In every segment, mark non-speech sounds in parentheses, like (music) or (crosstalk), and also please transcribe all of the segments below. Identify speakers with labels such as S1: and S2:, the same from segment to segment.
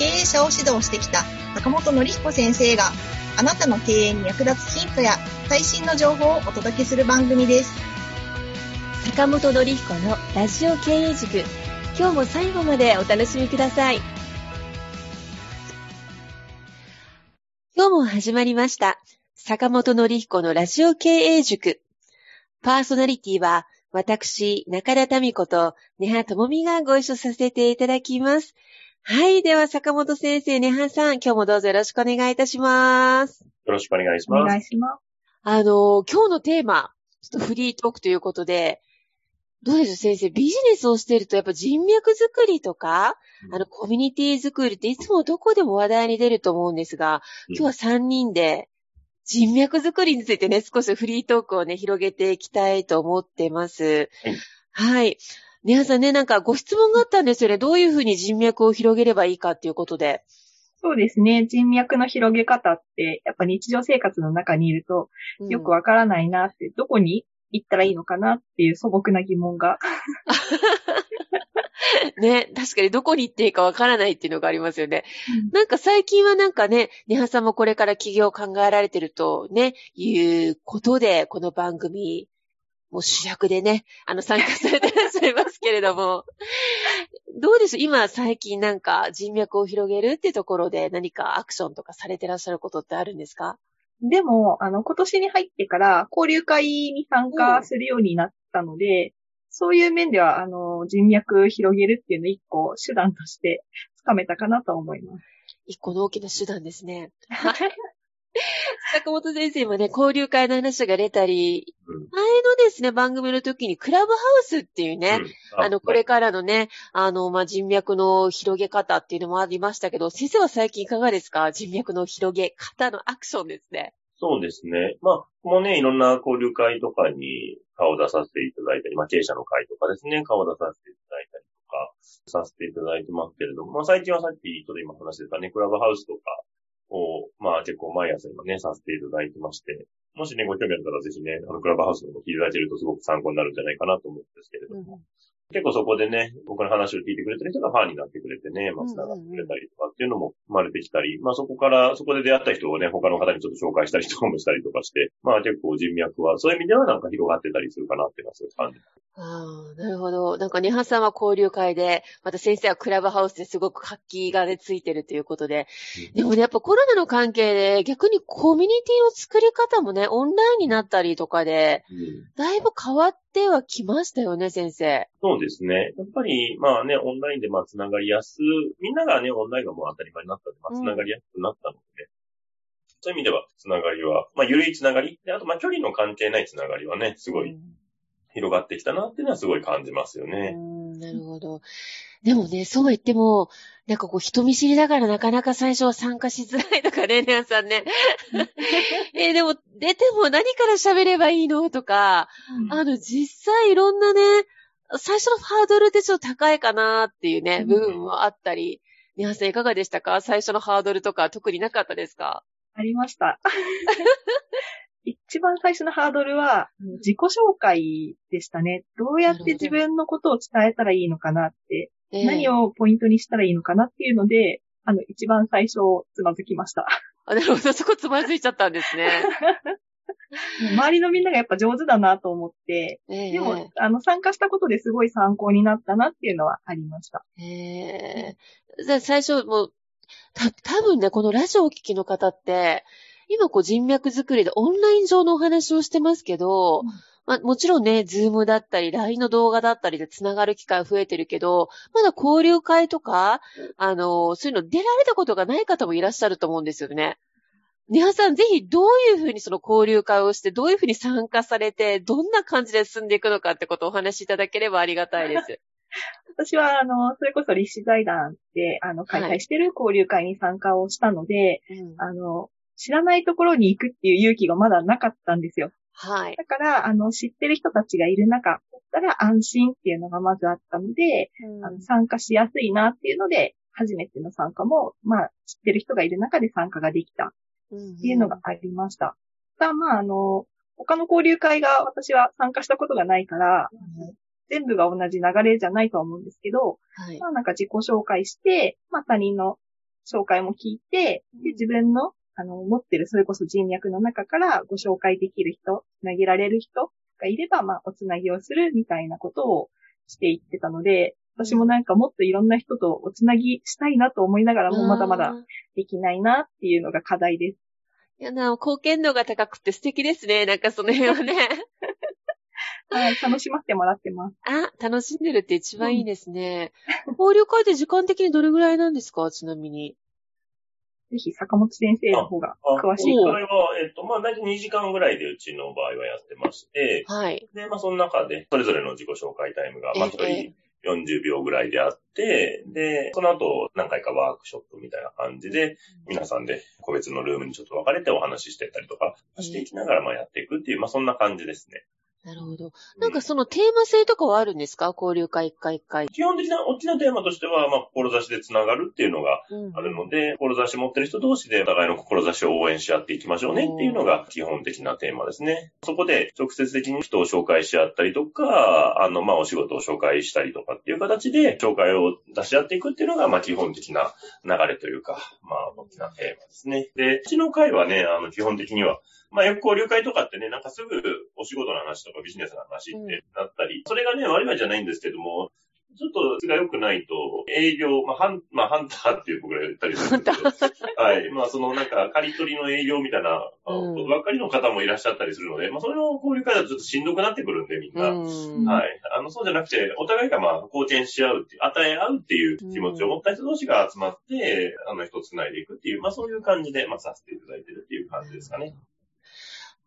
S1: 経営者を指導してきた坂本典彦先生があなたの経営に役立つヒントや最新の情報をお届けする番組です。
S2: 坂本典彦のラジオ経営塾今日も最後までお楽しみください今日も始まりました坂本典彦のラジオ経営塾パーソナリティは私、中田民子と根葉智美がご一緒させていただきます。はい。では、坂本先生、根葉さん、今日もどうぞよろしくお願いいたします。
S3: よろしくお願いし
S1: お
S3: ます。
S1: 願いします。
S2: あの、今日のテーマ、ちょっとフリートークということで、どうでしょう、先生。ビジネスをしていると、やっぱ人脈作りとか、
S3: うん
S2: あの、コミュニティ作りっていつもどこでも話題に出ると思うんですが、
S3: うん
S2: 今日は3人で、人脈作りについてね、少しフリートークをね、広げていきたいと思ってます。
S3: はい
S2: はい。皆さんね、なんかご質問があったんですよね。どういうふうに人脈を広げればいいかっていうことで。
S4: そうですね。人脈の広げ方って、やっぱ日常生活の中にいると
S2: うん
S4: よくわからないなって、どこに行ったらいいのかなっていう素朴な疑問が。(laughs)
S2: ね、確かにどこに行っていいかわからないっていうのがありますよね。なんか最近はなんかね、ネハさんもこれから起業を考えられてるとね、いうことで、この番組、もう主役でね、あの参加されてらっしゃいますけれども、(laughs) どうです？今最近なんか人脈を広げるってところで何かアクションとかされてらっしゃることってあるんですか？
S4: でも、あの、今年に入ってから交流会に参加するようになったので、そういう面では、あの、人脈広げるっていうのを一個手段としてつかめたかなと思います。
S2: 一個の大きな手段ですね。(laughs) (laughs) 坂本先生もね、交流会の話が出たり、
S3: うん
S2: 前のですね、番組の時にクラブハウスっていうね、
S3: うん
S2: あの、これからのね、あの、まあ、人脈の広げ方っていうのもありましたけど、先生は最近いかがですか？人脈の広げ方のアクションですね。
S3: そうですね。まあ、もうね、いろんな交流会とかに顔を出させていただいたり、まあ、経営者の会とかですね、顔を出させていただいたりとか、させていただいてますけれども、まあ、最近はさっきちょっと今話してたね、クラブハウスとかを、まあ、結構毎朝今ね、させていただいてまして、もしね、ご興味あったらぜひね、あの、クラブハウスの方聞いていただいてるとすごく参考になるんじゃないかなと思うんですけれども、結構そこでね、僕の話を聞いてくれてる人がファンになってくれてね、まあ、繋がってくれたりとかっていうのも生まれてきたり、まあそこから、そこで出会った人をね、他の方にちょっと紹介したりとかもしたりとかして、まあ結構人脈は、そういう意味ではなんか広がってたりするかなっていうのはそういう感じ。
S2: ああ、なるほど。なんか、ネハさんは交流会で、また先生はクラブハウスですごく活気がね、ついてるということで。でもね、やっぱコロナの関係で、逆にコミュニティの作り方もね、オンラインになったりとかで、
S3: うん
S2: だいぶ変わってはきましたよね、先生。
S3: そうですね。やっぱり、まあね、オンラインでまあ繋がりやす、みんながね、オンラインがもう当たり前になったんで、まあ繋がりやすくなったので、そういう意味では、繋がりは、まあ、ゆるい繋がり。で、あと、まあ、距離の関係ない繋がりはね、すごい広がってきたなっていうのはすごい感じますよ
S2: う
S3: ね。
S2: ん、なるほど。でもね、そうは言っても、なんかこう、人見知りだからなかなか最初は参加しづらいとかね、皆さんね。(laughs) えーでも、出ても何から喋ればいいの？とか、あの、実際いろんなね、最初のハードルってちょっと高いかなっていうね、
S4: うん。
S2: 部分もあったり、皆さんいかがでしたか？最初のハードルとか特になかったですか？
S4: ありました。(laughs) 一番最初のハードルは、自己紹介でしたね。どうやって自分のことを伝えたらいいのかなって、
S2: ええ
S4: 何をポイントにしたらいいのかなっていうので、あの、一番最初、つまずきました。
S2: あ、なるほど、そこつまずいちゃったんですね。(laughs)
S4: 周りのみんながやっぱ上手だなと思って、
S2: ええ
S4: でも、あの、参加したことですごい参考になったなっていうのはありました。
S2: ええじゃあ最初もう、た、多分ね、このラジオをお聞きの方って、今こう人脈作りでオンライン上のお話をしてますけど、
S4: うん
S2: まあ、もちろんね、ズームだったり、LINE の動画だったりで繋がる機会増えてるけど、まだ交流会とか、あの、そういうの出られたことがない方もいらっしゃると思うんですよね。皆さんぜひどういうふうにその交流会をして、どういうふうに参加されて、どんな感じで進んでいくのかってことをお話しいただければありがたいです。(laughs)
S4: 私は、あの、それこそ立志財団で、あの、開催してる交流会に参加をしたので、
S2: うん
S4: あの、知らないところに行くっていう勇気がまだなかったんですよ。
S2: はい。
S4: だから、あの、知ってる人たちがいる中だったら安心っていうのがまずあったので、あの参加しやすいなっていうので、初めての参加も、まあ、知ってる人がいる中で参加ができたっていうのがありました。ただ、まあ、あの、他の交流会が私は参加したことがないから、あの全部が同じ流れじゃないとは思うんですけど、
S2: はい
S4: ま。あなんか自己紹介して、まあ他人の紹介も聞いて、で自分のあの持ってるそれこそ人脈の中からご紹介できる人、つなげられる人がいれば、まあおつなぎをするみたいなことをしていってたので、私もなんかもっといろんな人とおつなぎしたいなと思いながらもまだまだ。できないなっていうのが課題です。
S2: いやな、貢献度が高くて素敵ですね。なんかその辺はね。
S4: はい、楽しませてもらってます。
S2: あ、楽しんでるって一番いいですね。交流会って時間的にどれぐらいなんですか？ちなみに。
S4: ぜひ坂本先生の方が
S3: あ
S4: 詳しい
S3: 今回は、えっと、まあ、大体2時間ぐらいでうちの場合はやってまして、
S2: はい。
S3: で、まあ、その中で、それぞれの自己紹介タイムが、まあ、1
S2: え
S3: 人40秒ぐらいであって、で、その後、何回かワークショップみたいな感じで、皆さんで個別のルームにちょっと分かれてお話ししてったりとかしていきながら、まあ、やっていくっていう、まあ、そんな感じですね。
S2: なるほど。なんかそのテーマ性とかはあるんですか？交流会一回一回。
S3: 基本的な大きなテーマとしては、まあ、志でつながるっていうのが
S2: うん
S3: あるので、志持ってる人同士でお互いの志を応援し合っていきましょうねっていうのが基本的なテーマですね。そこで直接的に人を紹介し合ったりとか、あの、まあ、お仕事を紹介したりとかっていう形で紹介を出し合っていくっていうのが、まあ、基本的な流れというか、まあ、大きなテーマですね。で、うちの会はね、あの、基本的には、まあ、よく交流会とかってね、なんかすぐお仕事の話とかビジネスの話ってなったり、それがね、悪いわけじゃないんですけども、ちょっと、それが良くないと、営業、まあ、ハン、まあ、ハンターっていう僕ら言ったりするんですけど、(laughs) はい。まあ、その、なんか、刈り取りの営業みたいな、ことばっかりの方もいらっしゃったりするので、まあ、それの交流会だとちょっとしんどくなってくるんで、みんな。
S2: うん。
S3: はい。あの、そうじゃなくて、お互いがまあ、貢献し合うっていう、与え合うっていう気持ちを持った人同士が集まって、あの、人を繋いでいくっていう、まあ、そういう感じで、まあ、させていただいてるっていう感じですかね。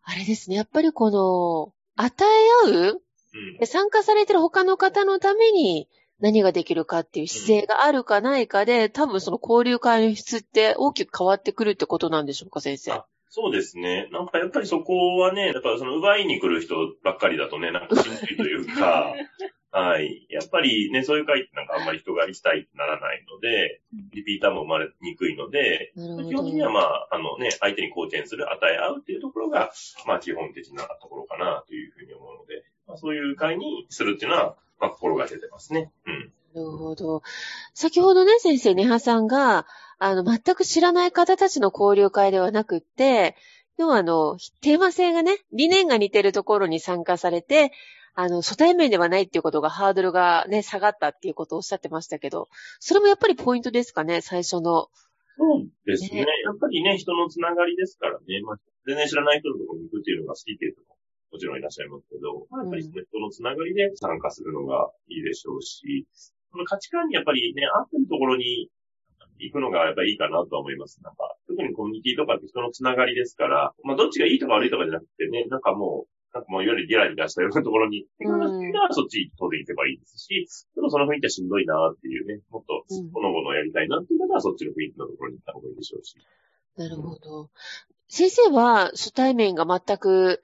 S2: あれですね。やっぱりこの、与え合う
S3: うん
S2: で。参加されてる他の方のために何ができるかっていう姿勢があるかないかで、多分その交流会の質って大きく変わってくるってことなんでしょうか、先生。
S3: あそうですね。なんかやっぱりそこはね、やっぱその奪いに来る人ばっかりだとね、なんかしんどいというか、(laughs) はい。やっぱりね、そういう会ってなんかあんまり人が行きたいってならないので、リピーターも生まれにくいので。基本的にはまあ、あのね、相手に貢献する、与え合うっていうところが、まあ基本的なところかなというふうに思うので、まあ、そういう会にするっていうのは、まあ心がけてますね。うん。
S2: なるほど。先ほどね、先生、ネハさんが、あの、全く知らない方たちの交流会ではなくって、要はあの、テーマ性がね、理念が似てるところに参加されて、あの、初対面ではないっていうことがハードルがね、下がったっていうことをおっしゃってましたけど、それもやっぱりポイントですかね、最初の。
S3: そうですね。
S2: ね
S3: やっぱりね、人のつながりですからね。まあ、全然知らない人のところに行くっていうのが好きっていう人ももちろんいらっしゃいますけど、まあ、やっぱりその人のつながりで参加するのがいいでしょうし、その価値観にやっぱりね、合ってるところに行くのがやっぱりいいかなとは思います。なんか、特にコミュニティとかって人のつながりですから、まあ、どっちがいいとか悪いとかじゃなくてね、なんかもう、なんかもういわゆるギャラリー出したようなところに行くのが好きならそっち当然行けばいいですし、ちょっとその雰囲気はしんどいなっていうね、もっと
S2: うん
S3: ほのぼのやりたいなっていう方はそっちの雰囲気のところに行った方がいいでしょうし。
S2: なるほど。先生は初対面が全く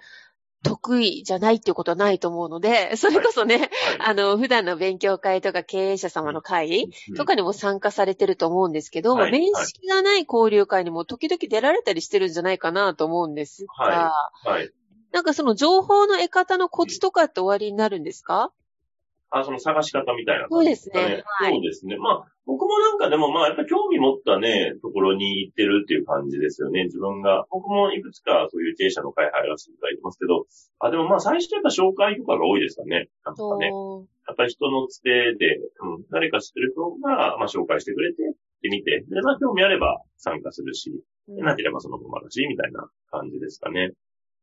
S2: 得意じゃないっていうことはないと思うので、それこそね、
S3: はい。
S2: あの、普段の勉強会とか経営者様の会とかにも参加されてると思うんですけど、
S3: はい。
S2: 面識がない交流会にも時々出られたりしてるんじゃないかなと思うんですが、
S3: ははい。
S2: なんかその情報の得方のコツとかって終わりになるんですか？
S3: あ、その探し方みたいな
S2: そうですね。はい。
S3: そうですね。まあ、僕もなんかでもまあ、やっぱ興味持ったね、ところに行ってるっていう感じですよね。自分が。僕もいくつかそういう経営者の会入らせていただいてますけど、あ、でもまあ、最初やっぱ紹介とかが多いですかね。なんかね。やっぱり人のつてで、うん、誰か知ってる人が、まあ、紹介してくれて、で見て、で、まあ、興味あれば参加するし、なければそのままだし、みたいな感じですかね。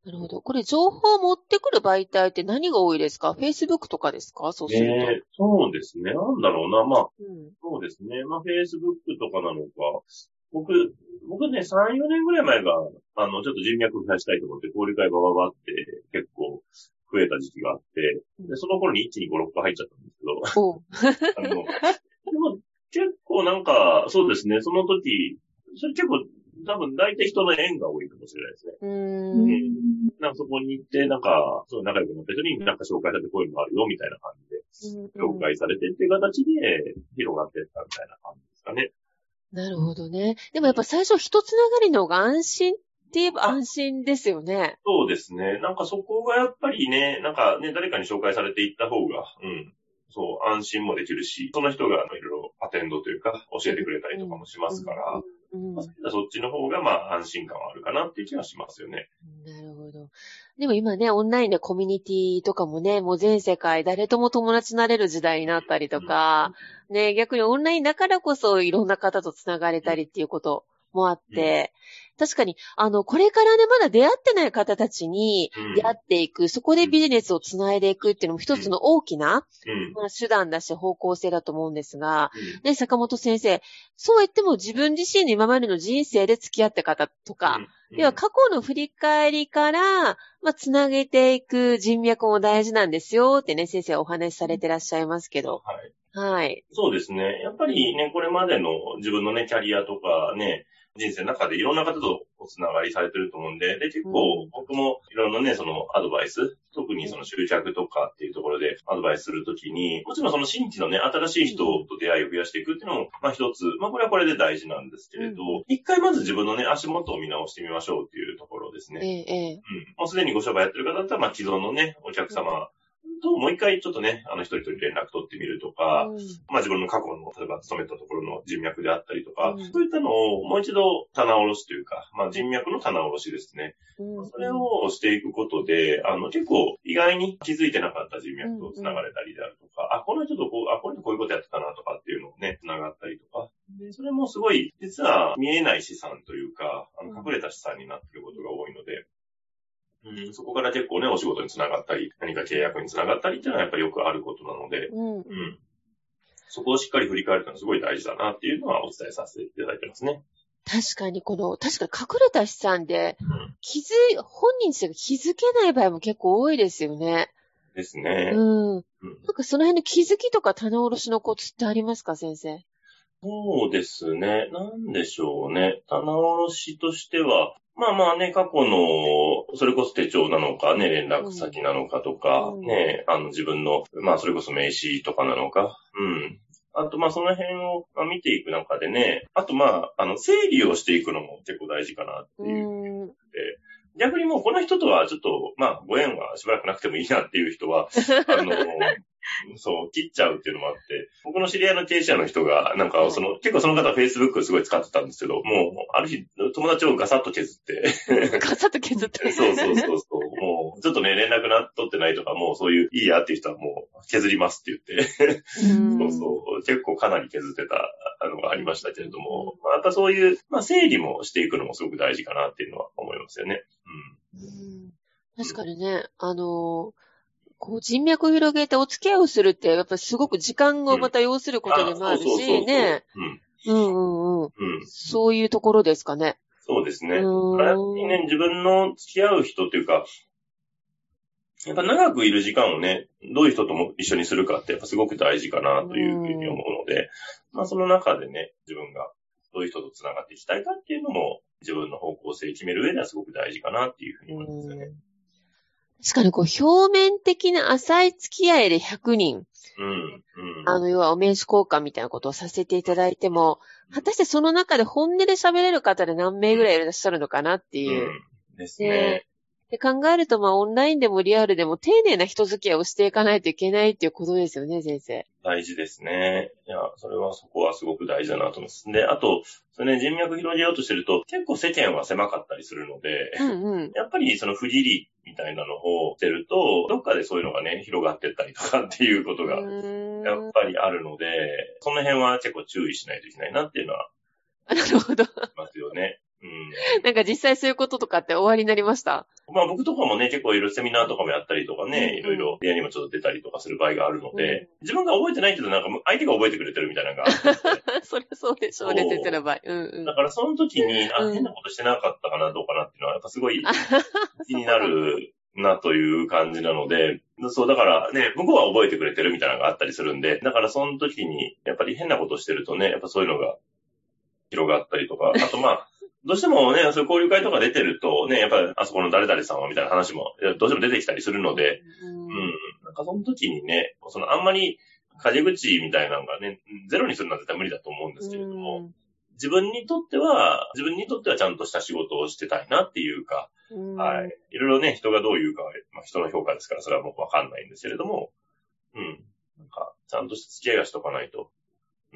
S2: なるほど。これ情報を持ってくる媒体って何が多いですか ?Facebook とかですか？そうすると。
S3: ねそうですね。なんだろうな。まあ、
S2: うん
S3: そうですね。まあ、Facebook とかなのか。僕、僕ね、3、4年ぐらい前が、あの、ちょっと人脈を増やしたいと思って、交流会バババって結構増えた時期があって、で、その頃に1、2、5、6個入っちゃったんですけど。(laughs) あの、でも結構なんか、そうですね、その時、それ結構、多分大体人の縁が多いかもしれないですね。
S4: うんん。
S3: なんかそこに行って、なんか、そう仲良くなった人になんか紹介されてこういうのがあるよ、みたいな感じで、紹介されてっていう形で広がっていったみたいな感じですかね。
S2: なるほどね。でもやっぱ最初人つながりの方が安心って言えば安心ですよね。
S3: そうですね。なんかそこがやっぱりね、なんかね、誰かに紹介されていった方が、うん。そう、安心もできるし、その人があのいろいろアテンドというか、教えてくれたりとかもしますから、
S2: うん。
S3: まあそっちの方がまあ安心感はあるかなっていう気はしますよね。
S2: なるほど。でも今ね、オンラインでコミュニティとかもね、もう全世界誰とも友達になれる時代になったりとか、ね、逆にオンラインだからこそいろんな方と繋がれたりっていうこともあって、確かに、あの、これからね、まだ出会ってない方たちに
S3: うん
S2: 出会っていく、そこでビジネスを繋いでいくっていうのも一つの大きな、
S3: うん。
S2: まあ、手段だし方向性だと思うんですが、
S3: うん
S2: ね、坂本先生、そう言っても自分自身の今までの人生で付き合った方とか、
S3: うん
S2: 要は過去の振り返りから、まあ、つなげていく人脈も大事なんですよってね、先生はお話しされてらっしゃいますけど。
S3: はい。
S2: はい。
S3: そうですね。やっぱりね、これまでの自分のね、キャリアとかね、人生の中でいろんな方とおつながりされてると思うんで、で、結構
S2: うん
S3: 僕もいろんなね、そのアドバイス、特にその執着とかっていうところでアドバイスするときに、もちろんその新規のね、新しい人と出会いを増やしていくっていうのも、まあ一つ、まあこれはこれで大事なんですけれど
S2: う、
S3: 一回まず自分のね、足元を見直してみましょうっていうところです
S2: え
S3: ね。
S2: え、ええ。
S3: うん。もうすでにご商売やってる方だったら、まあ既存のね、お客様ともう一回ちょっとね、あの一人一人連絡取ってみるとか、
S2: うん。
S3: まあ自分の過去の、例えば勤めたところの人脈であったりとか、
S2: うん。
S3: そういったのをもう一度棚卸しというか、まあ人脈の棚卸しですね。
S2: うん。
S3: それをしていくことで、あの結構意外に気づいてなかった人脈と繋がれたりであるとか、あ、この人とこう、あ、この人こういうことやってたなとかっていうのをね、繋がったりとか。でそれもすごい、実は見えない資産というか、あの隠れた資産になっていることが多いので、うん、そこから結構ね、お仕事につながったり、何か契約につながったりっていうのはやっぱりよくあることなので、
S2: うん。
S3: うん。そこをしっかり振り返るのはすごい大事だなっていうのはお伝えさせていただいてますね。
S2: 確かにこの、確かに隠れた資産で
S3: うん。
S2: 気づい、本人自体が気づけない場合も結構多いですよね。
S3: ですね。
S2: うん。
S3: うん
S2: なんかその辺の気づきとか棚卸しのコツってありますか、先生？
S3: そうですね。なんでしょうね。棚卸しとしては、まあまあね、過去の、それこそ手帳なのかね、連絡先なのかとか、
S2: うん
S3: ね、あの自分の、まあそれこそ名刺とかなのか、うん。あとまあその辺をまあ見ていく中でね、あとまあ、あの、整理をしていくのも結構大事かなって
S2: う
S3: いう。
S2: ん。
S3: 逆にもうこの人とはちょっと、まあご縁はしばらくなくてもいいなっていう人は、(laughs) あの、そう、切っちゃうっていうのもあって、僕の知り合いの経営者の人が、なんか、その、結構その方は Facebook すごい使ってたんですけど、もう、ある日、友達をガサッと削って、
S2: ガサッと削って。(laughs)
S3: そうそうそうそう、もう、ちょっとね、連絡な、取ってないとか、もうそういう、いいやっていう人はもう、削りますって言って、
S2: うん (laughs)
S3: そうそう、結構かなり削ってたのがありましたけれども、まあ、やっぱそういう、まあ、整理もしていくのもすごく大事かなっていうのは思いますよね。
S2: うん確かにね、あのーこう人脈を広げてお付き合いをするって、やっぱりすごく時間をまた要することでもあるし、ね。
S3: うん。
S2: うんうんうん。
S3: うん。
S2: そういうところですかね。
S3: そうですね。
S2: う
S3: やっぱりね、自分の付き合う人っていうか、やっぱ長くいる時間をね、どういう人とも一緒にするかってやっぱすごく大事かなというふうに思うので、まあその中でね、自分がどういう人と繋がっていきたいかっていうのも自分の方向性を決める上ではすごく大事かなっていうふうに思いますよね。
S2: 確かにこう表面的な浅い付き合いで100人、
S3: うん。うん。
S2: あの、要はお名刺交換みたいなことをさせていただいても、果たしてその中で本音で喋れる方で何名ぐらいいらっしゃるのかなっていう。
S3: うん。ですね。
S2: で考えると、まあ、オンラインでもリアルでも丁寧な人付き合いをしていかないといけないっていうことですよね、先生。
S3: 大事ですね。いや、それはそこはすごく大事だなと思います。で、あと、それね、人脈広げようとしてると、結構世間は狭かったりするので、
S2: うんうん。(laughs)
S3: やっぱりその不義理みたいなのをしてると、どっかでそういうのがね、広がってったりとかっていうことが、やっぱりあるので、その辺は結構注意しないといけないなっていうのは
S2: なるほど。
S3: ますよね。うん。
S2: なんか実際そういうこととかって終わりになりました？
S3: まあ僕とかもね、結構いろいろセミナーとかもやったりとかね、いろいろ部屋にもちょっと出たりとかする場合があるの
S2: うん
S3: で、自分が覚えてないけどなんか相手が覚えてくれてるみたいなのが
S2: そりゃそうでしょうね、先生の場合。うんうん
S3: だ。からその時に、あ、
S2: うん
S3: 変なことしてなかったかな、どうかなっていうのは、やっぱすごい (laughs) 気になるなという感じなので、そう、だからね、向こうは覚えてくれてるみたいなのがあったりするんで、だからその時に、やっぱり変なことしてるとね、やっぱそういうのが広がったりとか、あとまあ、どうしてもね、そういう交流会とか出てるとね、やっぱりあそこの誰々さんはみたいな話も、どうしても出てきたりするので、うん、なんかその時にね、そのあんまり、風口みたいなのがね、ゼロにするのは絶対無理だと思うんですけれども、自分にとっては、自分にとってはちゃんとした仕事をしてたいなっていうか、はい。いろいろね、人がどう言うかは、まあ、人の評価ですから、それは僕わかんないんですけれども、うん。なんか、ちゃんとした付き合いはしとかないと。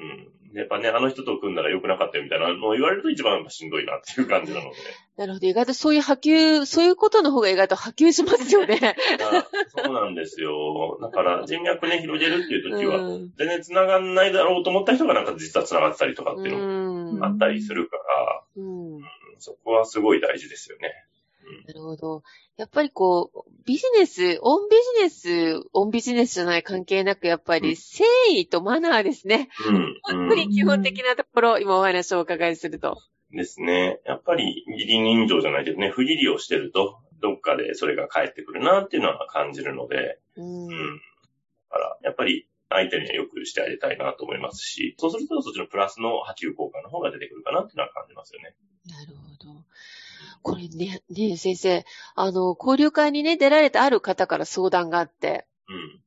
S3: うん。やっぱね、あの人と組んだら良くなかったよみたいなのを言われると一番しんどいなっていう感じなので。(laughs)
S2: なるほど。意外とそういう波及、そういうことの方が意外と波及しますよね。(laughs)
S3: そうなんですよ。だから人脈ね、広げるっていう時は、全然繋がんないだろうと思った人がなんか実は繋がってたりとかっていうのもあったりするから、うん、そこはすごい大事ですよね。
S2: なるほど。やっぱりこう、ビジネス、オンビジネス、オンビジネスじゃない関係なく、やっぱり誠意とマナーですね。うん。本当に基本的なところ、今お話をお伺いすると。
S3: ですね。やっぱり、義理人情じゃないけどね、不義理をしてると、どっかでそれが返ってくるなっていうのは感じるので、うん。うん、だから、やっぱり、相手にはよくしてあげたいなと思いますし、そうするとそっちのプラスの波及効果の方が出てくるかなっていうのは感じますよね。
S2: なるほど。これね、ね先生、あの、交流会にね、出られたある方から相談があって、うん。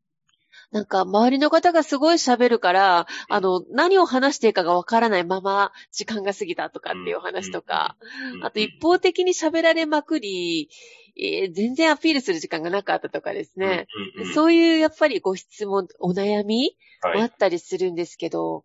S2: なんか、周りの方がすごい喋るから、あの、何を話していいかがわからないまま、時間が過ぎたとかっていう話とか、あと一方的に喋られまくり、えー、全然アピールする時間がなかったとかですね。そういう、やっぱりご質問、お悩みもあったりするんですけど、はい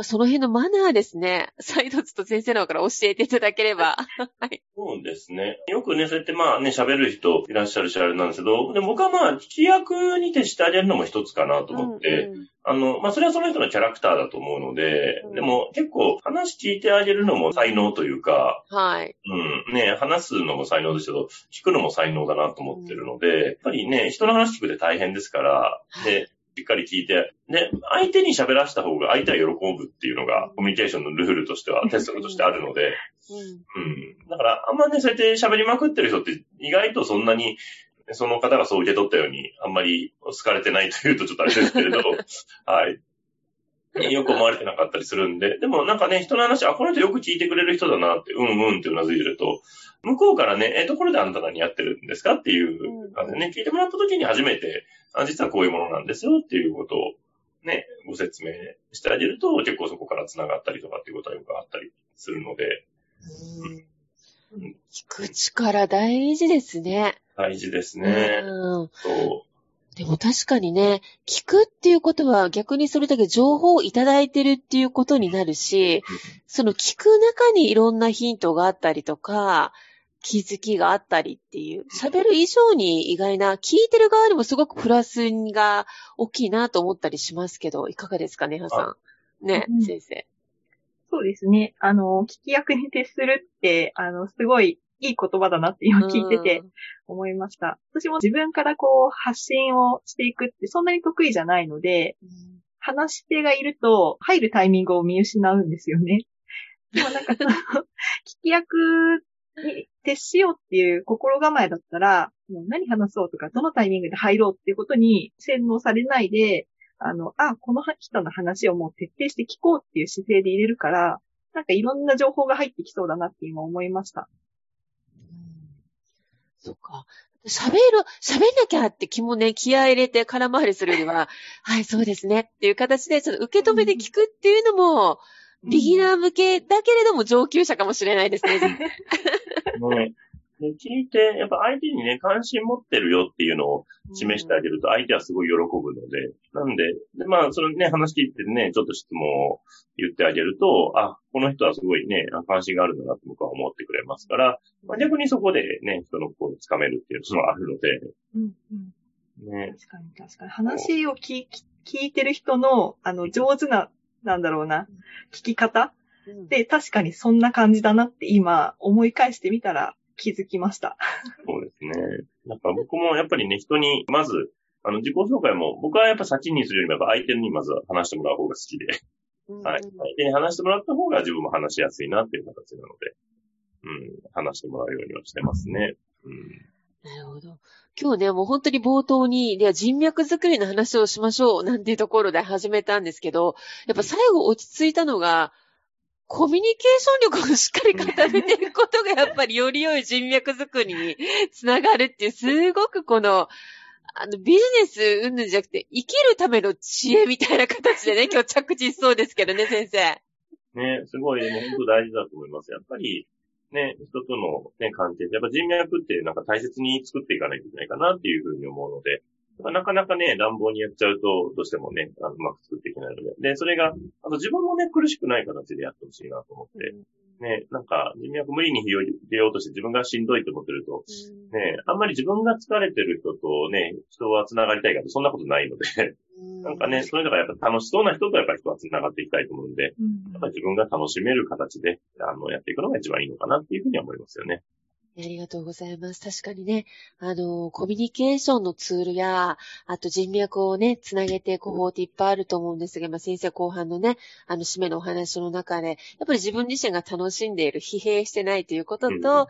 S2: その辺のマナーですね。再度ちょっと先生の方から教えていただければ。(laughs)
S3: はい。そうですね。よくね、そうやってまあね、喋る人いらっしゃるしあれなんですけど、で僕はまあ、聞き役に徹してあげるのも一つかなと思って、うんうん、あの、まあそれはその人のキャラクターだと思うので、うん、でも結構話聞いてあげるのも才能というか、はい。うん。ね、話すのも才能ですけど、聞くのも才能だなと思ってるので、やっぱりね、人の話聞くって大変ですから、で、しっかり聞いて、で、相手に喋らせた方が相手は喜ぶっていうのがコミュニケーションのルールとしては、鉄則としてあるので、うん。うん。だから、あんまね、そうやって喋りまくってる人って意外とそんなに、その方がそう受け取ったように、あんまり好かれてないというとちょっとあれですけれど、(laughs) はい。よく思われてなかったりするんで、でもなんかね、人の話、あ、この人よく聞いてくれる人だなって、うんうんってうなずいてると、向こうからね、え、ところであなた何やってるんですかっていう感じでね、聞いてもらった時に初めて、あ、実はこういうものなんですよっていうことをね、ご説明してあげると、結構そこから繋がったりとかっていうことはよくあったりするので。
S2: うん、聞く力大事ですね。
S3: 大事ですね。うん、そ
S2: う。でも確かにね、聞くっていうことは逆にそれだけ情報をいただいてるっていうことになるし、その聞く中にいろんなヒントがあったりとか、気づきがあったりっていう、喋る以上に意外な、聞いてる側にもすごくプラスが大きいなと思ったりしますけど、いかがですかね、はさん。ね、うん、先生。
S4: そうですね。あの、聞き役に徹するって、あの、すごいいい言葉だなって今聞いてて思いました。私も自分からこう発信をしていくってそんなに得意じゃないので、うん、話し手がいると入るタイミングを見失うんですよね。でもなんかその、(laughs) 聞き役に徹しようっていう心構えだったら、もう何話そうとか、どのタイミングで入ろうっていうことに洗脳されないで、あの、あ、この人の話をもう徹底して聞こうっていう姿勢で入れるから、なんかいろんな情報が入ってきそうだなって今思いました。
S2: そっか。喋る、喋んなきゃって気もね、気合入れて空回りするよりは、(laughs) はい、そうですねっていう形で、その受け止めて聞くっていうのも、ビギナー向けだけれども上級者かもしれないですね。(laughs)
S3: ねで聞いて、やっぱ相手にね、関心持ってるよっていうのを示してあげると、相手はすごい喜ぶので、なんで、で、まあ、そのね、話聞いてね、ちょっと質問を言ってあげると、あ、この人はすごいね、関心があるんだなと僕は思ってくれますから、まあ、逆にそこでね、人の心をつかめるっていうのがあるので、うん
S4: うん、ね。確かに確かに。話を聞聞いてる人の、あの、上手ななんだろうな、聞き方、で、確かにそんな感じだなって今思い返してみたら気づきました。
S3: そうですね。なんか僕もやっぱりね、人に、まず、あの、自己紹介も、僕はやっぱ先にするよりも、やっぱ相手にまず話してもらう方が好きで、はい。相手に話してもらった方が自分も話しやすいなっていう形なので、うん、話してもらうようにはしてますね。うん
S2: なるほど。今日ね、もう本当に冒頭に、では人脈作りの話をしましょう、なんていうところで始めたんですけど、やっぱ最後落ち着いたのが、コミュニケーション力をしっかり固めていくことがやっぱりより良い人脈作りにつながるっていう、すごくこの、あの、ビジネスうんぬんじゃなくて、生きるための知恵みたいな形でね、(laughs) 今日着地しそうですけどね、先生。
S3: ね、すごい、もう本当大事だと思います。やっぱり、ね、人とのね、関係やっぱ人脈ってなんか大切に作っていかないといけないかなっていうふうに思うので、なかなかね、乱暴にやっちゃうと、どうしてもね、あのうまく作っていけないので。で、それが、あと自分もね、苦しくない形でやってほしいなと思って、ね、なんか人脈無理に広げようとして自分がしんどいと思ってると、ね、あんまり自分が疲れてる人とね、人は繋がりたいかとそんなことないので、なんかね、そういうのがやっぱ楽しそうな人とやっぱり人は繋がっていきたいと思うんで、やっぱり自分が楽しめる形で、あの、やっていくのが一番いいのかなっていうふうには思いますよね。
S2: ありがとうございます。確かにね、あの、コミュニケーションのツールや、あと人脈をね、つなげていく方法っていっぱいあると思うんですが、まあ、先生後半のね、あの、締めのお話の中で、やっぱり自分自身が楽しんでいる、疲弊してないということと、うん、や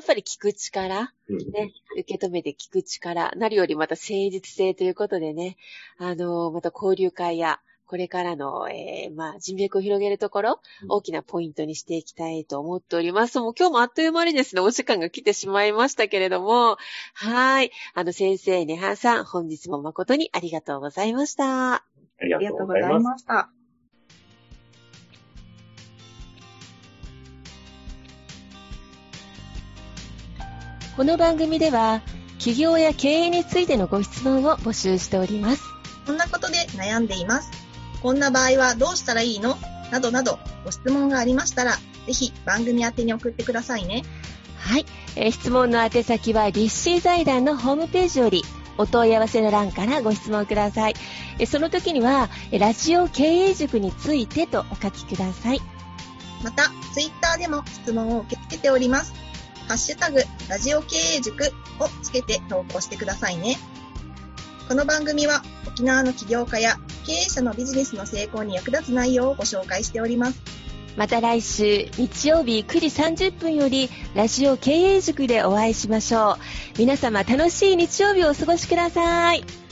S2: っぱり聞く力、ね、受け止めて聞く力、なるよりまた誠実性ということでね、あの、また交流会や、これからの、えー、まあ、人脈を広げるところ、大きなポイントにしていきたいと思っております。もう今日もあっという間にですね、お時間が来てしまいましたけれども、はい。あの、先生、ねはさん、本日も誠にありがとうございました。
S3: ありがとうございました。
S2: この番組では、企業や経営についてのご質問を募集しております。
S1: こんなことで悩んでいます。こんな場合はどうしたらいいの？などなどご質問がありましたら、ぜひ番組宛てに送ってくださいね。
S2: はい。えー、質問の宛先は、立志財団のホームページより、お問い合わせの欄からご質問ください。えその時には、ラジオ経営塾についてとお書きください。
S1: また、ツイッターでも質問を受け付けております。ハッシュタグ、ラジオ経営塾をつけて投稿してくださいね。この番組は沖縄の起業家や経営者のビジネスの成功に役立つ内容をご紹介しております。
S2: また来週日曜日9時30分よりラジオ経営塾でお会いしましょう。皆様楽しい日曜日をお過ごしください。